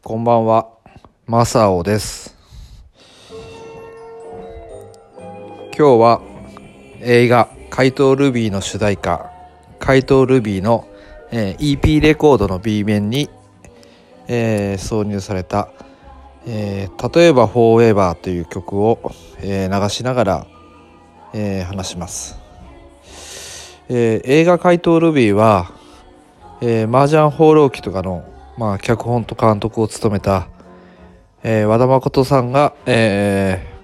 こんばんは、マサオです。今日は映画怪盗ルビーの主題歌怪盗ルビーの、えー EP レコードの B 面に、えー挿入された、えー例えばフォーエバーという曲を、えー流しながら、えー話します、えー映画怪盗ルビーは、えー、麻雀放浪記とかの、まあ、脚本と監督を務めた、えー和田誠さんが、えー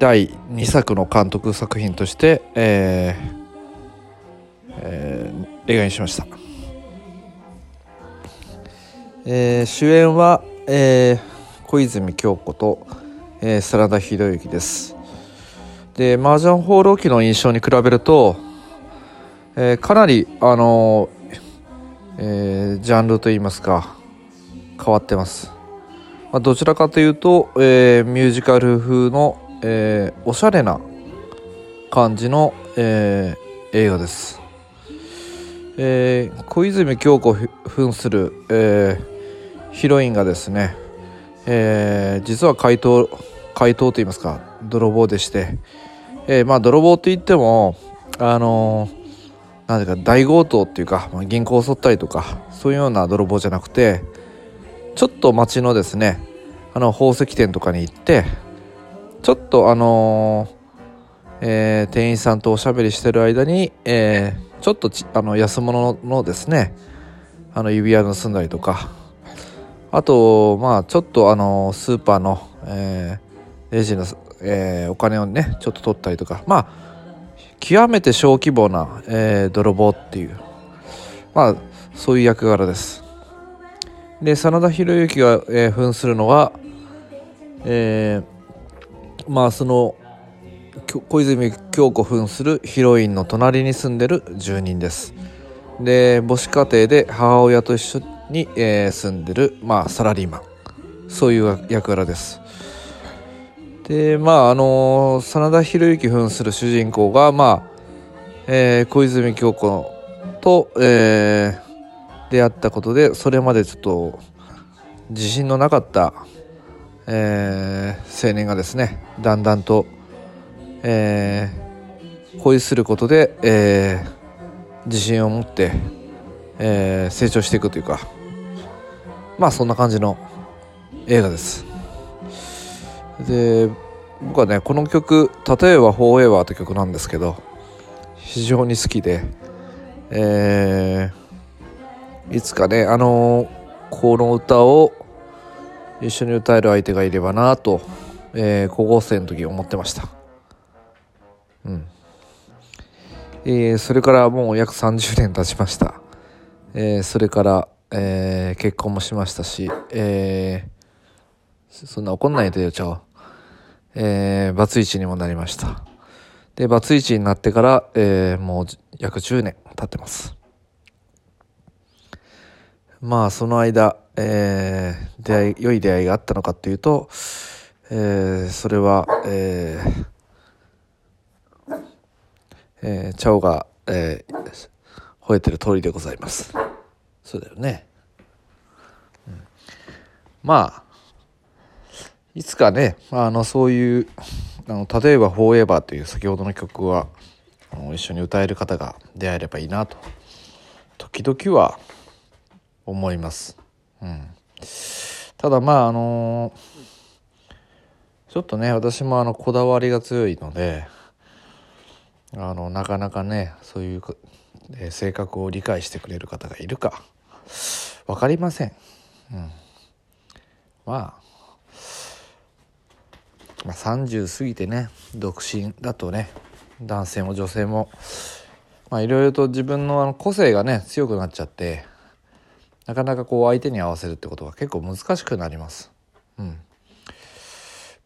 第2作の監督作品として、えーえー映画にしました、えー主演は、えー小泉京子と、えー真田広之です。で麻雀放浪記の印象に比べると、えーかなりあのーえージャンルといいますか変わってます、まあ、どちらかというと、えーミュージカル風の、えーおしゃれな感じの、え映画です、え小泉京子扮する、えヒロインがですね、え実は怪盗怪盗といいますか泥棒でして、えまあ泥棒といってもあのーなんていうか大強盗っていうか、まあ、銀行を襲ったりとかそういうような泥棒じゃなくてちょっと街のですねあの宝石店とかに行ってちょっとあのーえー店員さんとおしゃべりしてる間に、えーちょっとあの安物のですねあの指輪盗んだりとかあとまあちょっとあのスーパーの、えレジの、えお金をねちょっと取ったりとかまあ極めて小規模な、えー泥棒っていう。まあそういう役柄です。で真田広之が、えー扮するのはえーまあその小泉京子扮するヒロインの隣に住んでる住人です。で母子家庭で母親と一緒に、えー住んでる、まあ、サラリーマン。そういう役柄です。でまああの真田広之扮する主人公がまあ、えー小泉京子と、えー出会ったことでそれまでちょっと自信のなかった、えー青年がですねだんだんと、えー恋することで、えー自信を持って、えー成長していくというかまあそんな感じの映画です。で僕はねこの曲「例えばフォーエバー」という曲なんですけど非常に好きでえーいつかねあのこの歌を一緒に歌える相手がいればなと、えー高校生の時思ってました。うん。えーそれからもう約30年経ちました、えーそれから、えー結婚もしましたし、えーそんな怒んないでよちゃおえーバツイチにもなりました。でバツイチになってから、えーもう約10年経ってます。まあその間、えー出会い良い出会いがあったのかというと、えーそれは、えーえー、チャオが、えー吠えてる通りでございます。そうだよね、うん。まあいつかねあのそういうあの例えば「フォーエバー」という先ほどの曲はあの一緒に歌える方が出会えればいいなと時々は思います、うん、ただまああのちょっとね私もあのこだわりが強いのであのなかなかねそういう、えー性格を理解してくれる方がいるか分かりません、うん、まあまあ、30過ぎてね独身だとね男性も女性もまあいろいろと自分のあの個性がね強くなっちゃってなかなかこう相手に合わせるってことが結構難しくなります。うん。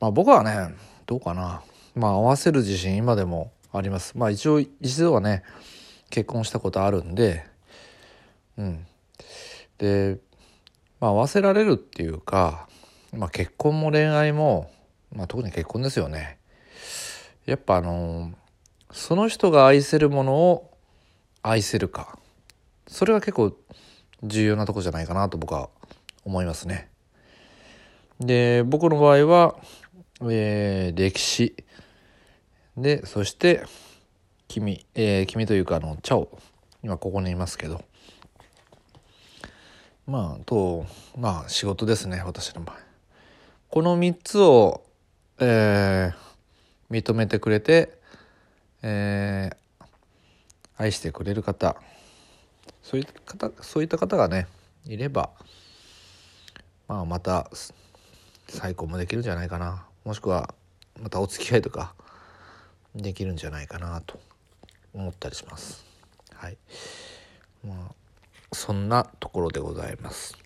まあ僕はねどうかなまあ合わせる自信今でもあります。まあ一応一度はね結婚したことあるんでうん。でまあ合わせられるっていうか、まあ、結婚も恋愛もまあ、特に結婚ですよね。やっぱあのその人が愛せるものを愛せるか。それが結構重要なとこじゃないかなと僕は思いますね。で僕の場合は、えー、歴史。でそして君、えー、君というかあの茶を今ここにいますけど。まあとまあ仕事ですね私の場合。この3つを、えー、認めてくれて、えー、愛してくれる方そういった方そういった方がねいればまあまた再婚もできるんじゃないかなもしくはまたお付き合いとかできるんじゃないかなと思ったりします。はいまあ、そんなところでございます。